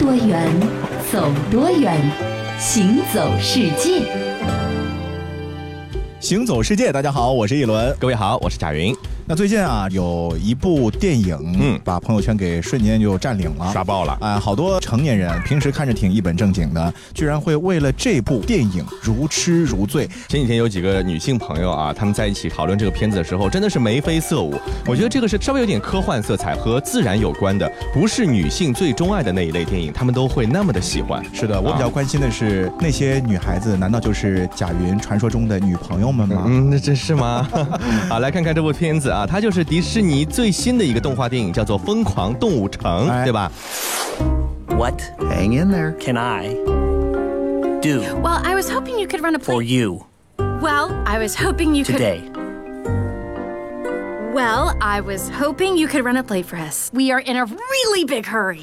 多远，走多远，行走世界。行走世界，大家好，我是一轮。各位好，我是贾云。那最近啊，有一部电影，嗯把朋友圈给瞬间就占领了，刷爆了啊、好多成年人平时看着挺一本正经的，居然会为了这部电影如痴如醉。前几天有几个女性朋友啊，她们在一起讨论这个片子的时候，真的是眉飞色舞。我觉得这个是稍微有点科幻色彩和自然有关的，不是女性最钟爱的那一类电影，她们都会那么的喜欢。是的，我比较啊关心的是、那些女孩子，难道就是贾云传说中的女朋友们吗？嗯，那真是吗？好，来看看这部片子啊，它就是迪士尼最新的一个动画电影，叫做《疯狂动物城》，哎对吧？What Hang in there. can I do Well, I was hoping you could run a play. for you Well, I was hoping you could. today? Well, I was hoping you could run a play for us. We are in a really big hurry.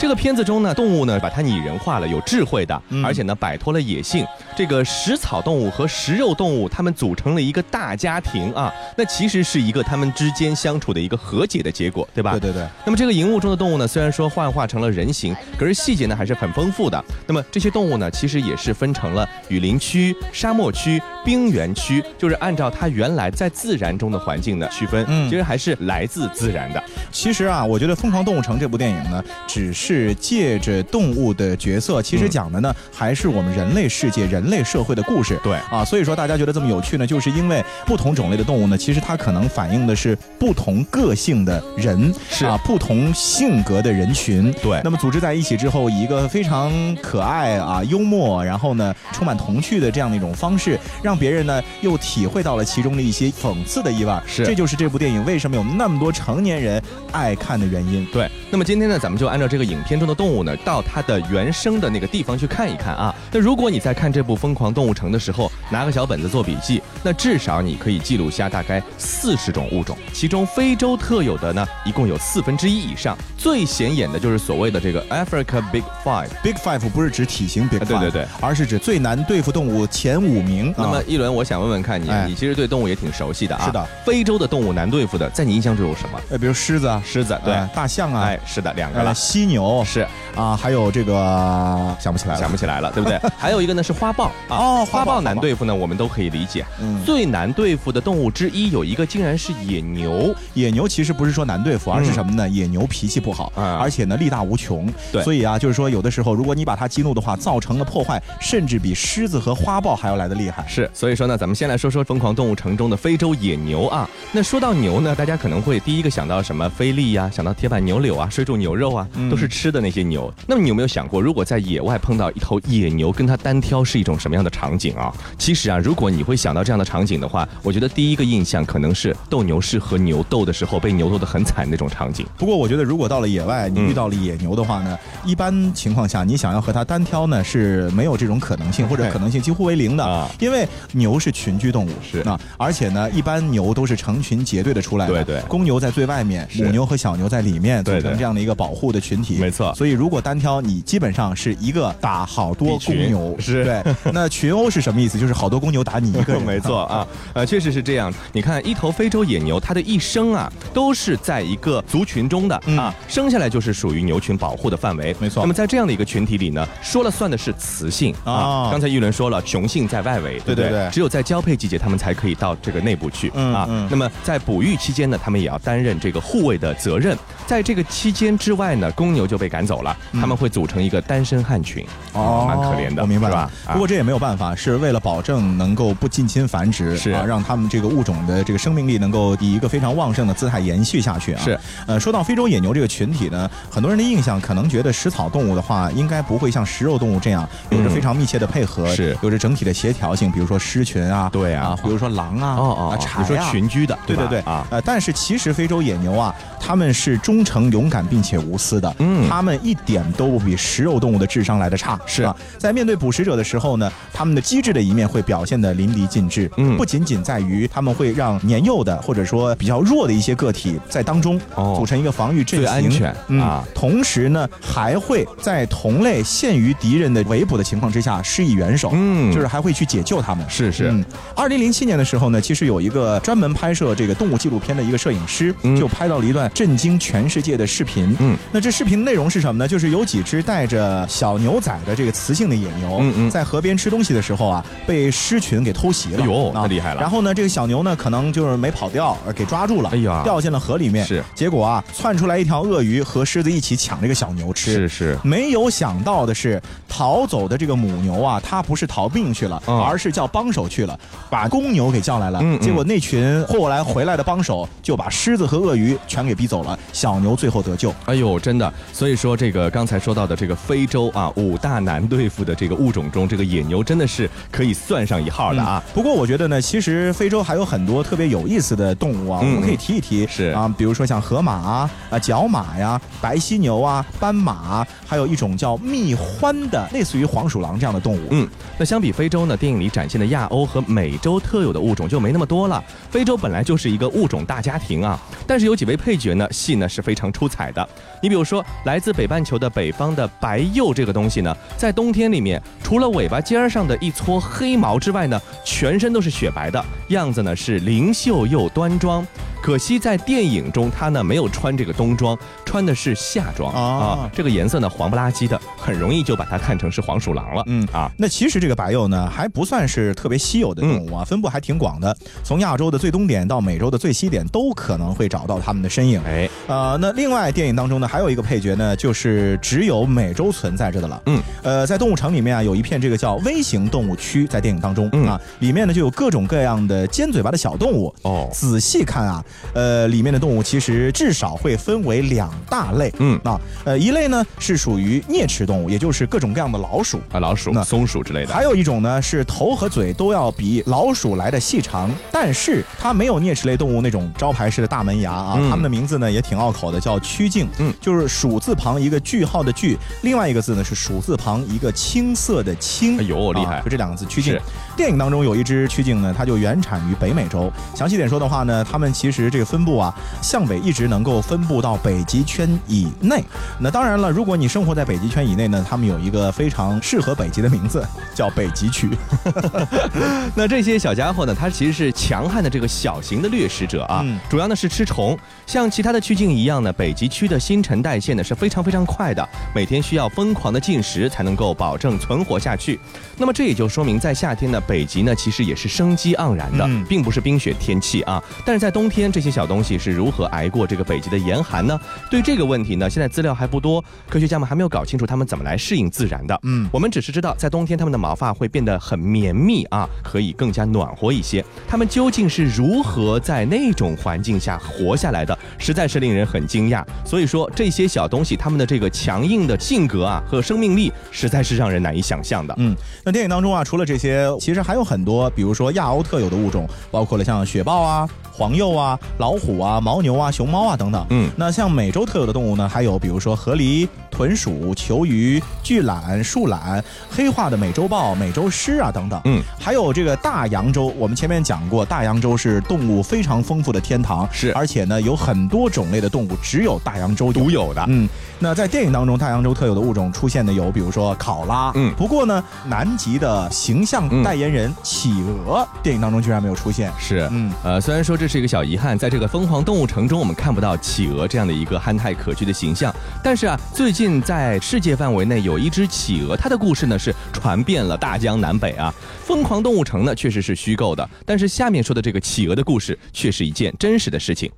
这个片子中呢，动物呢把它拟人化了，有智慧的，而且呢摆脱了野性。这个食草动物和食肉动物，它们组成了一个大家庭啊。那其实是一个它们之间相处的一个和解的结果，对吧？对对对。那么这个荧幕中的动物呢，虽然说幻化成了人形，可是细节呢还是很丰富的。那么这些动物呢，其实也是分成了雨林区、沙漠区、冰原区，就是按照它原来在自然中的环境的区分，嗯其实还是来自自然的。其实啊，我觉得《疯狂动物城》这部电影呢，只是借着动物的角色，其实嗯讲的呢，还是我们人类世界、人类社会的故事。对啊，所以说大家觉得这么有趣呢，就是因为不同种类的动物呢，其实它可能反映的是不同个性的人，是啊，不同性格的人群。对那么组织在一起之后，以一个非常可爱啊、幽默，然后呢，充满童趣的这样的一种方式，让别人呢又体会到了其中的一些讽刺的意味儿。是这就是这部电影为什么有那么多成年人爱看的原因。对，那么今天呢，咱们就按照这个影片中的动物呢，到它的原生的那个地方去看一看啊。那如果你在看这部《疯狂动物城》的时候，拿个小本子做笔记，那至少你可以记录下大概四十种物种，其中非洲特有的呢，一共有四分之一以上。最显眼的就是所谓的这个 Africa Big Five。Big Five 不是指体型 Big 啊 Five，对对对而是指最难对付动物前五名。那么啊一轮，我想问问看你，哎你其实对动物也挺熟悉的啊。是的，非洲的动物难对付的，在你印象中有什么？呃，比如狮子啊，狮子，对，呃大象啊，哎，是的，两个呃，了。犀牛是啊，还有这个想不起来了，想不起来了，对不对？还有一个呢是花豹啊，哦花豹花豹难对付呢，我们都可以理解。嗯最难对付的动物之一有一个竟然是野牛，野牛其实不是说难对付，而是什么呢？野牛脾气不好，而且呢力大无穷。对所以啊，就是说有的时候，如果你把它激怒的话，造成的破坏甚至比狮子和花豹还要来的厉害。是，所以说呢，咱们先来说说《疯狂动物城》中的非洲野牛啊。那说到牛呢，大家可能会第一个想到什么菲力呀、想到铁板牛柳啊、水煮牛肉啊，嗯都是吃的那些牛。那么你有没有想过，如果在野外碰到一头野牛，跟它单挑是一种什么样的场景啊？其实啊，如果你会想到这样的场景的话，我觉得第一个印象可能是斗牛士和牛斗的时候被牛斗得很惨那种场景。不过我觉得，如果到了野外，你嗯遇到了野牛的话呢，一般情况下，你想要和它单挑呢，是没有这种可能性，或者可能性几乎为零的，啊因为牛是群居动物，是啊，而且呢，一般牛都是成群结队的出来的，对对公牛在最外面，母牛和小牛在里面，组成这样的一个保护的群体，没错所以如果单挑，你基本上是一个打好多公牛，是对。那群殴是什么意思？就是好多公牛打你一个人，没错 啊，呃，确实是这样。你看，一头非洲野牛，它的一生啊，都是在一个族群中的、嗯啊，生下来就是属于牛群保护的范围。没错那么在这样的一个群体里呢，说了算的是雌性啊。啊刚才玉伦说了，雄性在外围，对不对对。对。只有在交配季节，它们才可以到这个内部去、啊。那么在哺育期间呢，它们也要担任这个护卫的责任。在这个期间之外呢，公牛就被赶走了，他们会组成一个单身汉群，哦，蛮可怜的，我明白了。不过这也没有办法，是为了保证能够不近亲繁殖，是。啊，让他们这个物种的这个生命力能够以一个非常旺盛的姿态延续下去啊。是，呃，说到非洲野牛这个群体呢，很多人的印象可能觉得食草动物的话，应该不会像食肉动物这样有着非常密切的配合，嗯是。有着整体的协调性，比如说狮群啊，对啊。比如说狼啊，哦哦，啊，比如说群居的，对对对啊，呃，但是其实非洲野牛啊，它们是忠诚、勇敢并且无私的，嗯。它们一点都不比食肉动物的智商来的差，是。啊，在面对捕食者的时候呢，它们的机智的一面会会表现得淋漓尽致。嗯。不仅仅在于他们会让年幼的或者说比较弱的一些个体在当中哦。组成一个防御阵型，最安全嗯啊。同时呢，还会在同类陷于敌人的围捕的情况之下施以援手，嗯。就是还会去解救他们。是是嗯，二零零七年的时候呢，其实有一个专门拍摄这个动物纪录片的一个摄影师，嗯就拍到了一段震惊全世界的视频。嗯，那这视频内容是什么呢？就是有几只带着小牛仔的这个雌性的野牛，嗯嗯在河边吃东西的时候啊，被狮群给偷袭了。哎呦啊那厉害了然后呢，这个小牛呢，可能就是没跑掉，呃给抓住了，哎呀掉进了河里面。是结果啊，窜出来一条鳄鱼和狮子一起抢这个小牛吃。是是，没有想到的是，逃走的这个母牛啊，它不是逃命去了，嗯而是叫帮手去了，把公牛给叫来了。嗯嗯结果那群后来回来的帮手就把狮子和鳄鱼全给逼走了，小牛最后得救。哎呦，真的，所以说这个刚才说到的这个非洲啊，五大难对付的这个物种中，这个野牛真的是可以算上一号的啊。不过我觉得呢，其实非洲还有很多特别有意思的动物啊，嗯我们可以提一提。是啊，比如说像河马啊、啊角马呀、白犀牛啊、斑马啊，还有一种叫蜜獾的，类似于黄鼠狼这样的动物。嗯，那相比非洲呢，电影里展现的亚欧和美洲特有的物种就没那么多了。非洲本来就是一个物种大家庭啊，但是有几位配角呢，戏呢是非常出彩的。你比如说，来自北半球的北方的白鼬这个东西呢，在冬天里面，除了尾巴尖儿上的一撮黑毛之外呢，全身都是雪白的，样子呢是灵秀又端庄。可惜在电影中，它呢没有穿这个冬装，穿的是夏装啊啊，这个颜色呢黄不拉几的，很容易就把它看成是黄鼠狼了。嗯啊，那其实这个白鼬呢，还不算是特别稀有的动物啊，分布还挺广的。从亚洲的最东点到美洲的最西点，都可能会找到它们的身影。哎，呃，那另外电影当中呢，还有一个配角呢，就是只有美洲存在着的了。嗯，呃，在动物城里面啊，有一片这个叫微型动物区，在电影当中、嗯啊，里面呢就有各种各样的尖嘴巴的小动物。哦仔细看啊，呃，里面的动物其实至少会分为两大类。嗯啊，呃，一类呢是属于啮齿动物，也就是各种各样的老鼠。啊，老鼠那、松鼠之类的。还有一种呢是头和嘴都要比老鼠来的细长，但是它没有啮齿类动物那种招牌式的大门牙啊。嗯它们的名字呢也挺拗口的，叫曲颈，嗯就是鼠字旁一个句号的句，另外一个字呢是鼠字旁一个青色的青。哎呦厉害啊就这两个字曲颈。电影当中有一只曲颈呢，它就原产于北美洲。详细点说的话呢，它们其实这个分布啊，向北一直能够分布到北极圈以内。那当然了，如果你生活在北极圈以内呢，它们有一个非常适合北极的名字，叫北极区。那这些小家伙呢，它其实是强悍的这个小型的掠食者啊，嗯主要呢是吃虫。像其他的区境一样呢，北极区的新陈代谢呢是非常非常快的，每天需要疯狂的进食才能够保证存活下去。那么这也就说明，在夏天呢，北极呢其实也是生机盎然的，嗯并不是冰雪天气啊。但是在冬天，这些小东西是如何挨过这个北极的严寒呢？对这个问题呢，现在资料还不多，科学家们还没有搞清楚它们怎么来适应自然的。嗯我们只是知道，在冬天它们的毛发会变得很绵密啊，可以更加暖和一些。它们究竟是如何在那种环境下活下来的，实在是令人很惊讶。所以说，这些小东西它们的这个强硬的性格啊和生命力，实在是让人难以想象的。嗯，那电影当中啊，除了这些，其实还有很多，比如说亚欧特有的物种，包括了像雪豹啊、黄鼬啊、老虎啊、牦牛啊、熊猫啊等等。嗯那像美洲特有的动物呢，还有比如说河狸、豚鼠、球鱼、巨懒、树懒、黑化的美洲豹、美洲狮啊等等。嗯，还有这个大洋洲，我们前面讲过，大洋洲是动物非常丰富的天堂，是。而且呢有很多种类的动物只有大洋洲独有的。嗯，那在电影当中，大洋洲特有的物种出现的有，比如说考拉。嗯不过呢，南极的形象嗯代言人企鹅，电影当中居然没有出现。是，嗯呃，虽然说这是一个小遗憾，在这个疯狂动物城中，我们看不到企鹅这样的一个憨态可掬的形象，但是啊，最近在世界范围内有一只企鹅，它的故事呢是传遍了大江南北啊。疯狂动物城呢确实是虚构的，但是下面说的这个企鹅的故事却是一件真实的事情。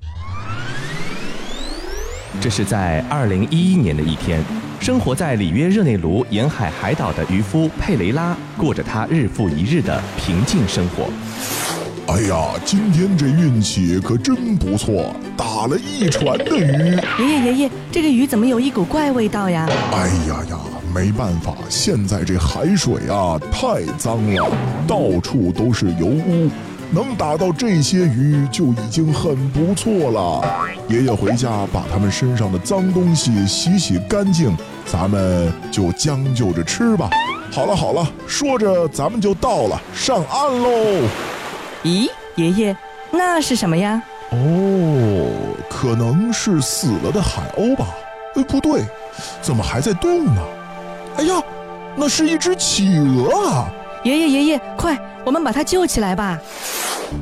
这是在二零一一年的一天，生活在里约热内卢沿海海岛的渔夫佩雷拉过着他日复一日的平静生活。哎呀，今天这运气可真不错，打了一船的鱼。爷爷爷爷，这个鱼怎么有一股怪味道呀？哎呀呀，没办法，现在这海水啊太脏了，到处都是油污。能打到这些鱼就已经很不错了。爷爷回家把它们身上的脏东西洗洗干净，咱们就将就着吃吧。好了好了，说着咱们就到了，上岸喽。咦，爷爷，那是什么呀？哦，可能是死了的海鸥吧？哎，不对，怎么还在动呢？哎呀，那是一只企鹅啊！爷爷爷爷，快，我们把它救起来吧！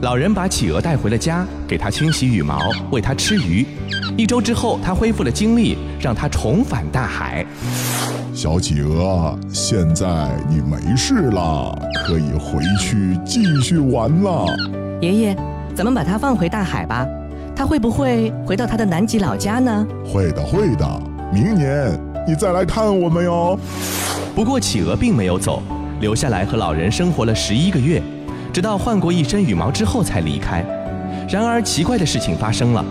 老人把企鹅带回了家，给它清洗羽毛，喂它吃鱼。一周之后，它恢复了精力，让它重返大海。小企鹅，现在你没事了，可以回去继续玩了。爷爷，咱们把它放回大海吧。它会不会回到它的南极老家呢？会的，会的，明年你再来看我们哟。不过，企鹅并没有走，留下来和老人生活了十一个月，直到换过一身羽毛之后才离开。然而，奇怪的事情发生了，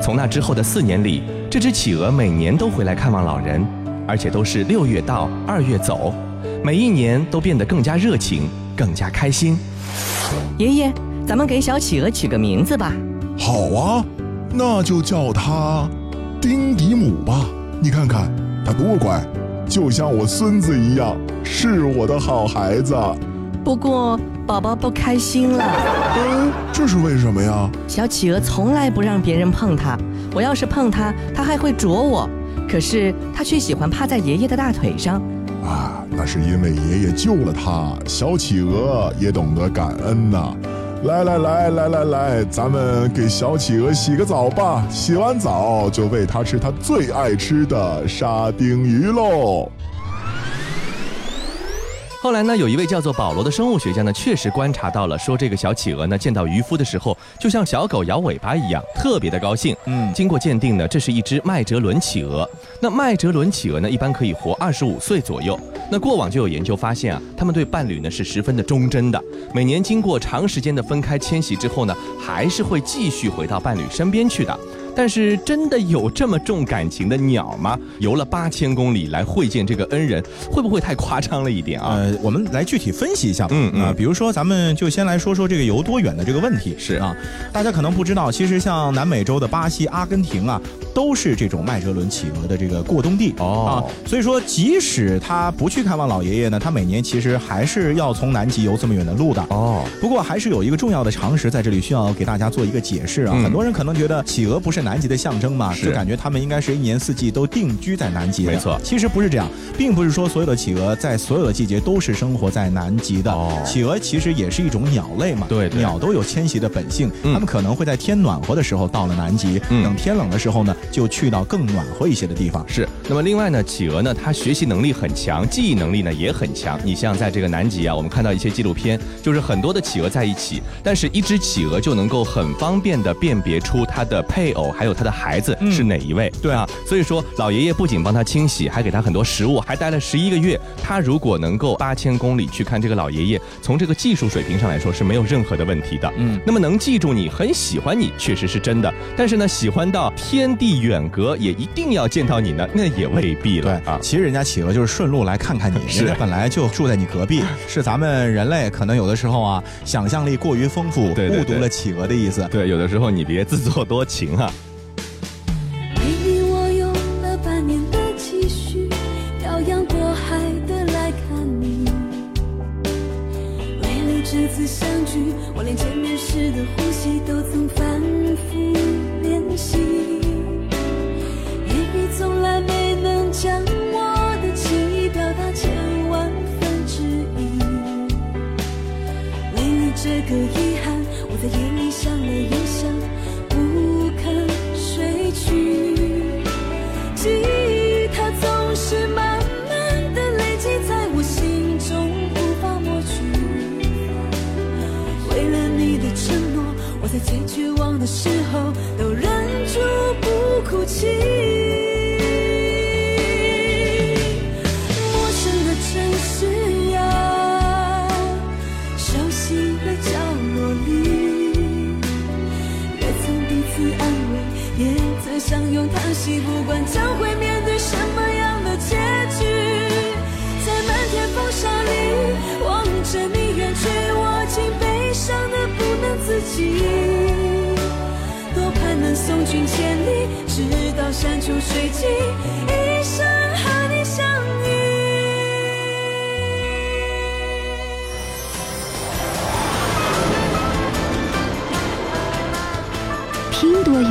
从那之后的四年里，这只企鹅每年都回来看望老人，而且都是六月到，二月走，每一年都变得更加热情，更加开心。爷爷，咱们给小企鹅取个名字吧。好啊，那就叫它丁迪姆吧。你看看它多乖，就像我孙子一样，是我的好孩子。不过宝宝不开心了，嗯，这是为什么呀？小企鹅从来不让别人碰它，我要是碰它，它还会啄我。可是它却喜欢趴在爷爷的大腿上。啊，那是因为爷爷救了它。小企鹅也懂得感恩呐。来来来来来来，咱们给小企鹅洗个澡吧。洗完澡就喂它吃它最爱吃的沙丁鱼喽。后来呢，有一位叫做保罗的生物学家呢，确实观察到了，说这个小企鹅呢，见到渔夫的时候，就像小狗摇尾巴一样，特别的高兴。嗯经过鉴定呢，这是一只麦哲伦企鹅。那麦哲伦企鹅呢，一般可以活二十五岁左右。那过往就有研究发现啊，他们对伴侣呢是十分的忠贞的。每年经过长时间的分开迁徙之后呢，还是会继续回到伴侣身边去的。但是真的有这么重感情的鸟吗？游了八千公里来会见这个恩人，会不会太夸张了一点啊？呃，我们来具体分析一下吧。嗯嗯啊，比如说，咱们就先来说说这个游多远的这个问题。是啊，大家可能不知道，其实像南美洲的巴西、阿根廷啊，都是这种麦哲伦企鹅的这个过冬地。哦啊，所以说，即使他不去看望老爷爷呢，他每年其实还是要从南极游这么远的路的。哦，不过还是有一个重要的常识在这里需要给大家做一个解释啊。嗯很多人可能觉得企鹅不是南极的象征嘛，就感觉他们应该是一年四季都定居在南极的。没错其实不是这样，并不是说所有的企鹅在所有的季节都是生活在南极的。哦企鹅其实也是一种鸟类嘛，对对鸟都有迁徙的本性，嗯它们可能会在天暖和的时候到了南极，嗯等天冷的时候呢，就去到更暖和一些的地方。是。那么另外呢，企鹅呢，它学习能力很强，记忆能力呢也很强。你像在这个南极啊，我们看到一些纪录片，就是很多的企鹅在一起，但是一只企鹅就能够很方便的辨别出它的配偶还有他的孩子嗯是哪一位。对啊，所以说老爷爷不仅帮他清洗，还给他很多食物，还待了十一个月。他如果能够八千公里去看这个老爷爷，从这个技术水平上来说是没有任何的问题的。嗯那么能记住你，很喜欢你，确实是真的。但是呢，喜欢到天地远隔，也一定要见到你呢，那也未必了对了啊。其实人家企鹅就是顺路来看看你，是人家本来就住在你隔壁，是咱们人类可能有的时候啊，想象力过于丰富，对对对误读了企鹅的意思。对，有的时候你别自作多情啊。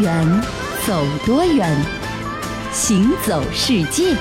远，走多远，行走世界。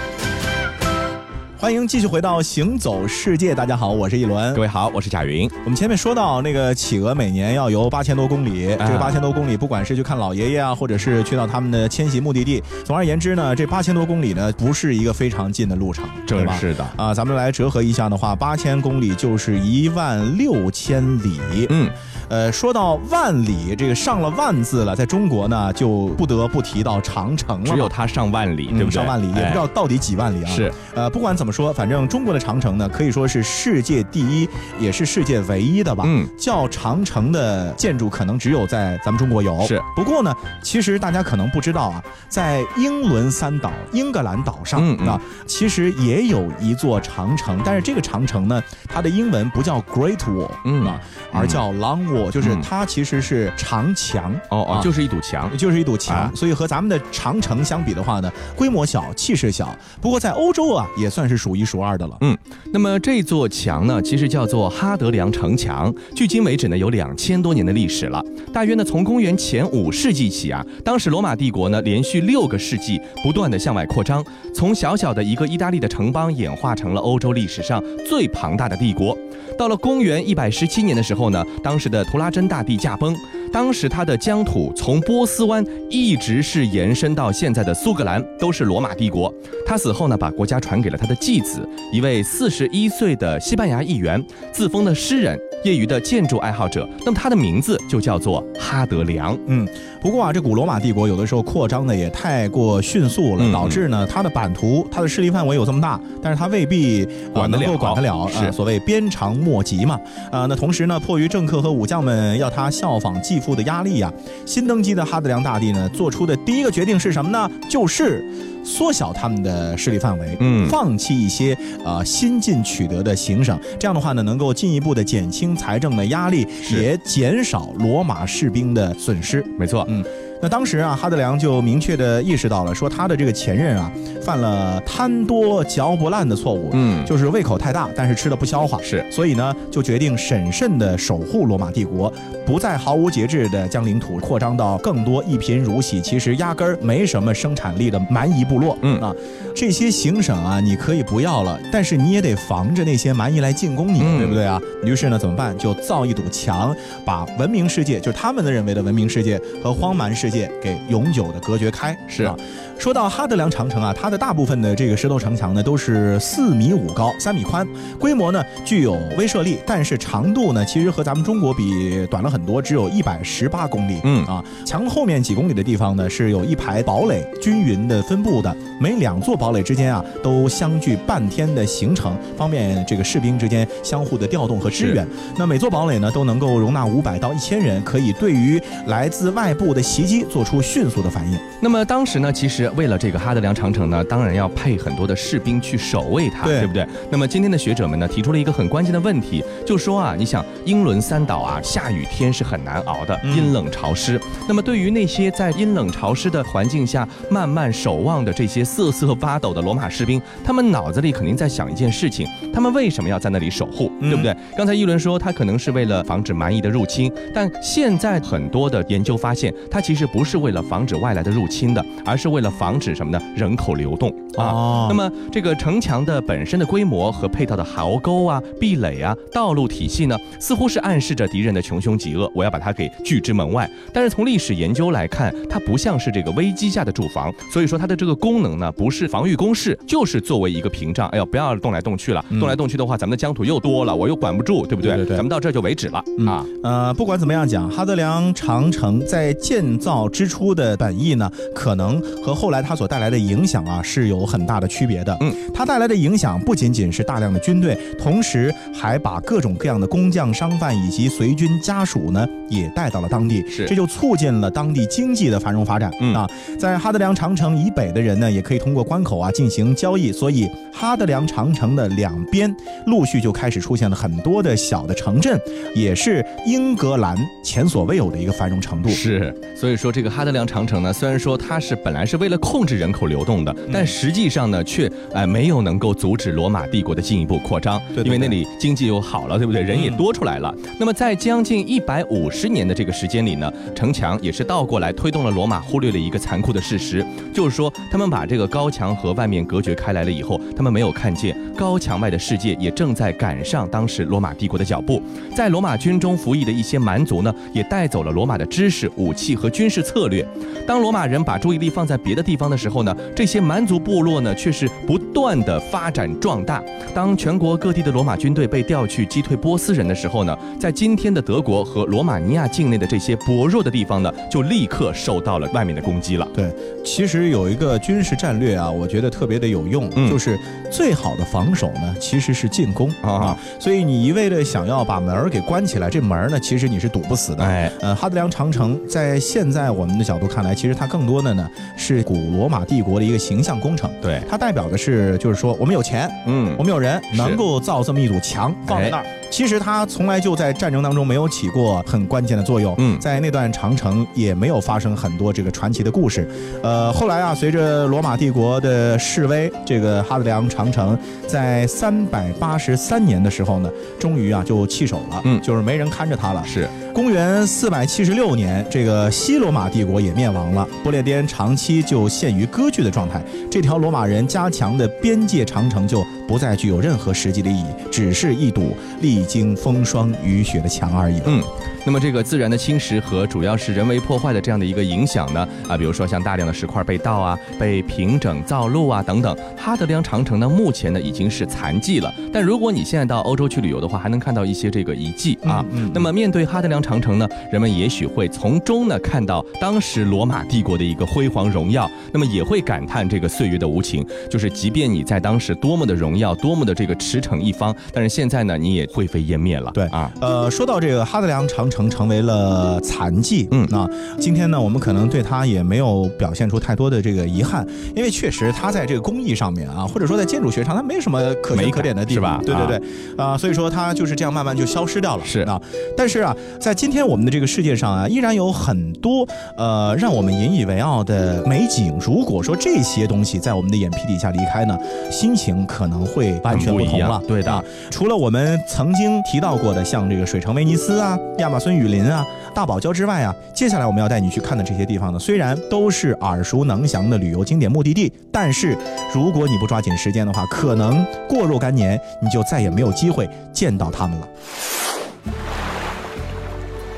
欢迎继续回到《行走世界》，大家好，我是一轮各。位好，我是贾云。我们前面说到那个企鹅每年要游八千多公里，啊这个八千多公里，不管是去看老爷爷啊，或者是去到他们的迁徙目的地，总而言之呢，这八千多公里呢，不是一个非常近的路程，对吧？正是的啊，咱们来折合一下的话，八千公里就是一万六千里。嗯，呃，说到万里，这个上了万字了，在中国呢，就不得不提到长城了。只有它上万里，对不对？嗯上万里，也不知道到底几万里啊。是，呃，不管怎么说，反正中国的长城呢，可以说是世界第一，也是世界唯一的吧。嗯，叫长城的建筑可能只有在咱们中国有。是，不过呢，其实大家可能不知道啊，在英伦三岛、英格兰岛上嗯嗯啊，其实也有一座长城，但是这个长城呢，它的英文不叫 Great Wall，嗯啊，而叫 Long Wall，就是嗯它其实是长墙。哦哦，啊就是一堵墙。就是一堵墙，啊所以和咱们的长城相比的话呢，规模小，气势小。不过在欧洲啊，也算是数一数二的了。嗯，那么这座墙呢，其实叫做哈德良城墙，距今为止呢有两千多年的历史了。大约呢从公元前五世纪起啊，当时罗马帝国呢连续六个世纪不断的向外扩张，从小小的一个意大利的城邦演化成了欧洲历史上最庞大的帝国。到了公元一百十七年的时候呢，当时的图拉真大帝驾崩，当时他的疆土从波斯湾一直是延伸到现在的苏格兰，都是罗马帝国。他死后呢，把国家传给了他的继子，一位四十一岁的西班牙议员，自封的诗人，业余的建筑爱好者。那么他的名字就叫做哈德良。嗯，不过啊，这古罗马帝国有的时候扩张的也太过迅速了，嗯导致呢它的版图、它的势力范围有这么大，但是它未必、呃管得了管得了。是呃所谓鞭长莫及嘛。啊、那同时呢，迫于政客和武将们要他效仿继父的压力呀、新登基的哈德良大帝呢，做出的第一个决定是什么呢？就是。缩小他们的势力范围，嗯放弃一些呃新近取得的行省，这样的话呢，能够进一步的减轻财政的压力，也减少罗马士兵的损失。没错，嗯那当时啊，哈德良就明确的意识到了，说他的这个前任啊，犯了贪多嚼不烂的错误，嗯就是胃口太大，但是吃的不消化，是所以呢，就决定审慎的守护罗马帝国，不再毫无节制的将领土扩张到更多一贫如洗，其实压根儿没什么生产力的蛮夷部落。嗯啊，这些行省啊，你可以不要了，但是你也得防着那些蛮夷来进攻你，嗯对不对啊？于是呢，怎么办？就造一堵墙，把文明世界，就是他们的认为的文明世界和荒蛮世界给永久的隔绝开。是啊。说到哈德良长城啊，它的大部分的这个石头城墙呢，都是四米五高、三米宽，规模呢具有威慑力，但是长度呢，其实和咱们中国比短了很多，只有一百十八公里。嗯啊，墙后面几公里的地方呢，是有一排堡垒均匀的分布的，每两座堡垒之间啊，都相距半天的行程，方便这个士兵之间相互的调动和支援。那每座堡垒呢，都能够容纳五百到一千人，可以对于来自外部的袭击做出迅速的反应。那么当时呢，其实为了这个哈德良长城呢，当然要配很多的士兵去守卫它，对不对？那么今天的学者们呢，提出了一个很关键的问题，就说啊，你想英伦三岛啊，下雨天是很难熬的，嗯阴冷潮湿。那么对于那些在阴冷潮湿的环境下慢慢守望的这些瑟瑟发抖的罗马士兵，他们脑子里肯定在想一件事情：他们为什么要在那里守护，嗯对不对？刚才一伦说他可能是为了防止蛮夷的入侵，但现在很多的研究发现，他其实不是为了防止外来的入侵的，而是为了防止什么呢？人口流动啊。哦那么这个城墙的本身的规模和配套的壕沟啊、壁垒啊、道路体系呢，似乎是暗示着敌人的穷凶极恶，我要把它给拒之门外。但是从历史研究来看，它不像是这个危机下的住房，所以说它的这个功能呢，不是防御工事，就是作为一个屏障。哎呦，不要动来动去了，嗯动来动去的话，咱们的疆土又多了，我又管不住，对不对？对对对咱们到这儿就为止了、嗯啊。呃，不管怎么样讲，哈德良长城在建造之初的本意呢，可能和后来它所带来的影响啊是有很大的区别的。嗯，它带来的影响不仅仅是大量的军队，同时还把各种各样的工匠、商贩以及随军家属呢也带到了当地，是这就促进了当地经济的繁荣发展。嗯啊，在哈德良长城以北的人呢，也可以通过关口啊进行交易，所以哈德良长城的两边陆续就开始出现了很多的小的城镇，也是英格兰前所未有的一个繁荣程度。是，所以说。说，这个哈德良长城呢，虽然说它是本来是为了控制人口流动的，但实际上呢，却哎没有能够阻止罗马帝国的进一步扩张，因为那里经济又好了，对不对？人也多出来了。那么在将近一百五十年的这个时间里呢，城墙也是倒过来推动了罗马忽略了一个残酷的事实，就是说他们把这个高墙和外面隔绝开来了以后，他们没有看见高墙外的世界也正在赶上当时罗马帝国的脚步。在罗马军中服役的一些蛮族呢，也带走了罗马的知识、武器和军事策略。当罗马人把注意力放在别的地方的时候呢，这些蛮族部落呢却是不断的发展壮大。当全国各地的罗马军队被调去击退波斯人的时候呢，在今天的德国和罗马尼亚境内的这些薄弱的地方呢，就立刻受到了外面的攻击了。对，其实有一个军事战略啊，我觉得特别的有用，嗯就是最好的防守呢，其实是进攻啊啊。所以你一味的想要把门儿给关起来，这门儿呢，其实你是堵不死的。哎，呃，哈德良长城在现在我们的角度看来，其实它更多的呢是古罗马帝国的一个形象工程。对，它代表的是，就是说我们有钱，嗯我们有人能够造这么一堵墙放在那儿。其实它从来就在战争当中没有起过很关键的作用。嗯在那段长城也没有发生很多这个传奇的故事。呃，后来啊，随着罗马帝国的示威，这个哈德良长城在三百八十三年的时候呢，终于啊就弃守了。嗯就是没人看着它了。是公元四百七十六年，这个西罗马帝国也灭亡了，不列颠长期就陷于割据的状态。这条罗马人加强的边界长城就不再具有任何实际的意义，只是一堵历经风霜雨雪的墙而已。嗯，那么这个自然的侵蚀和主要是人为破坏的这样的一个影响呢，啊，比如说像大量的石块被盗啊、被平整造路啊等等，哈德良长城呢目前呢已经是残迹了。但如果你现在到欧洲去旅游的话，还能看到一些这个遗迹啊。嗯嗯那么面对哈德良长城呢，人们也许会从中呢看到当时罗马帝国的一个辉煌荣耀，那么也会感叹这个岁月的无情，就是即便你在当时多么的荣耀，多么的这个驰骋一方，但是现在呢你也灰飞烟灭了。对啊，呃，说到这个哈德良长城成为了残疾，嗯那今天呢，我们可能对他也没有表现出太多的这个遗憾，因为确实他在这个工艺上面啊，或者说在建筑学上，他没什么可圈可点的地方，是吧对对对，啊、所以说他就是这样慢慢就消失掉了。是啊，但是啊，在今天我们的这个世界上啊，依然有很多呃让我们引以为傲的美景。如果说这些东西在我们的眼皮底下离开呢，心情可能会完全不同了。对的啊，除了我们曾经提到过的，像这个水城威尼斯啊、亚马孙雨林啊、大堡礁之外啊，接下来我们要带你去看的这些地方呢，虽然都是耳熟能详的旅游景点目的地，但是如果你不抓紧时间的话，可能过若干年你就再也没有机会见到他们了。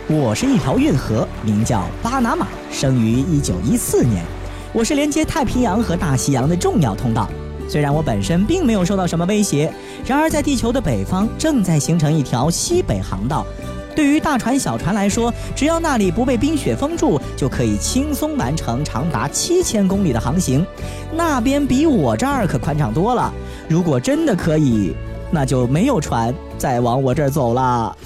我是一条运河，名叫巴拿马，生于一九一四年。我是连接太平洋和大西洋的重要通道。虽然我本身并没有受到什么威胁，然而在地球的北方正在形成一条西北航道。对于大船、小船来说，只要那里不被冰雪封住，就可以轻松完成长达七千公里的航行。那边比我这儿可宽敞多了。如果真的可以，那就没有船再往我这儿走了。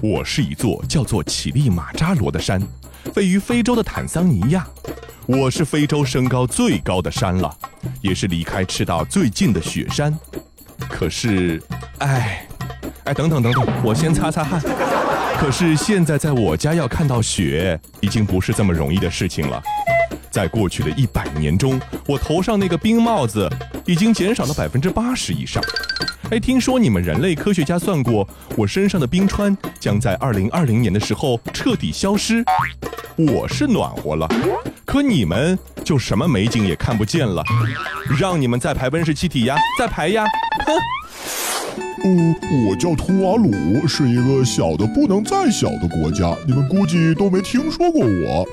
我是一座叫做乞力马扎罗的山，位于非洲的坦桑尼亚。我是非洲身高最高的山了，也是离开赤道最近的雪山。可是，哎，哎，等等等等，我先擦擦汗。可是现在在我家要看到雪，已经不是这么容易的事情了。在过去的一百年中，我头上那个冰帽子已经减少了百分之八十以上。哎，听说你们人类科学家算过，我身上的冰川将在二零二零年的时候彻底消失。我是暖和了，可你们就什么美景也看不见了。让你们再排温室气体呀，再排呀！哼。嗯，我叫图瓦鲁，是一个小的不能再小的国家，你们估计都没听说过我。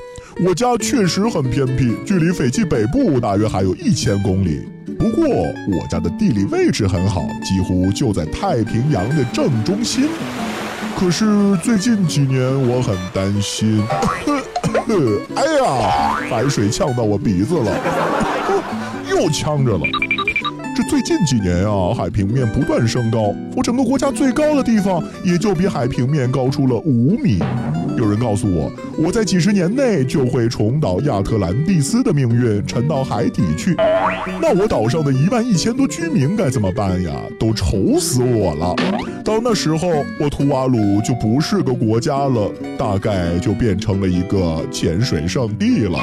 我家确实很偏僻，距离斐济北部大约还有一千公里。不过我家的地理位置很好，几乎就在太平洋的正中心。可是最近几年我很担心，哎呀，海水呛到我鼻子了，又呛着了。这最近几年啊，海平面不断升高，我整个国家最高的地方也就比海平面高出了五米。有人告诉我，我在几十年内就会重蹈亚特兰蒂斯的命运，沉到海底去。那我岛上的一万一千多居民该怎么办呀？都愁死我了。到那时候，我图瓦鲁就不是个国家了，大概就变成了一个潜水圣地了。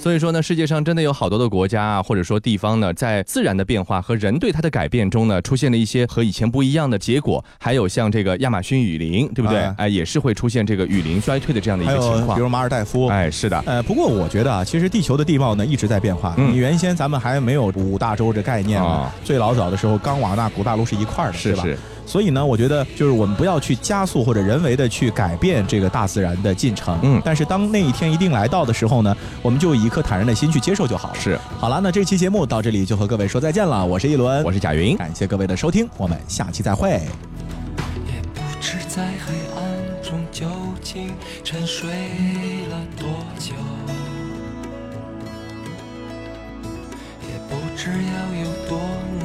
所以说呢，世界上真的有好多的国家啊，或者说地方呢，在自然的变化和人对它的改变中呢，出现了一些和以前不一样的结果。还有像这个亚马逊雨林，对不对？哎哎，也是会出现这个雨林衰退的这样的一个情况有比。如马尔代夫，哎，是的，呃，不过我觉得啊，其实地球的地貌呢一直在变化。嗯你原先咱们还没有五大洲这概念呢，啊最老早的时候，冈瓦纳古大陆是一块儿的，是吧？是是。所以呢，我觉得就是我们不要去加速或者人为的去改变这个大自然的进程。嗯但是当那一天一定来到的时候呢，我们就以一颗坦然的心去接受就好了。是。好了，那这期节目到这里就和各位说再见了。我是一轮，我是贾云，感谢各位的收听，我们下期再会。也不知在黑暗中究竟沉睡了多久，也不知要有多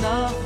的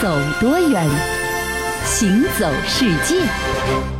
走多远，行走世界。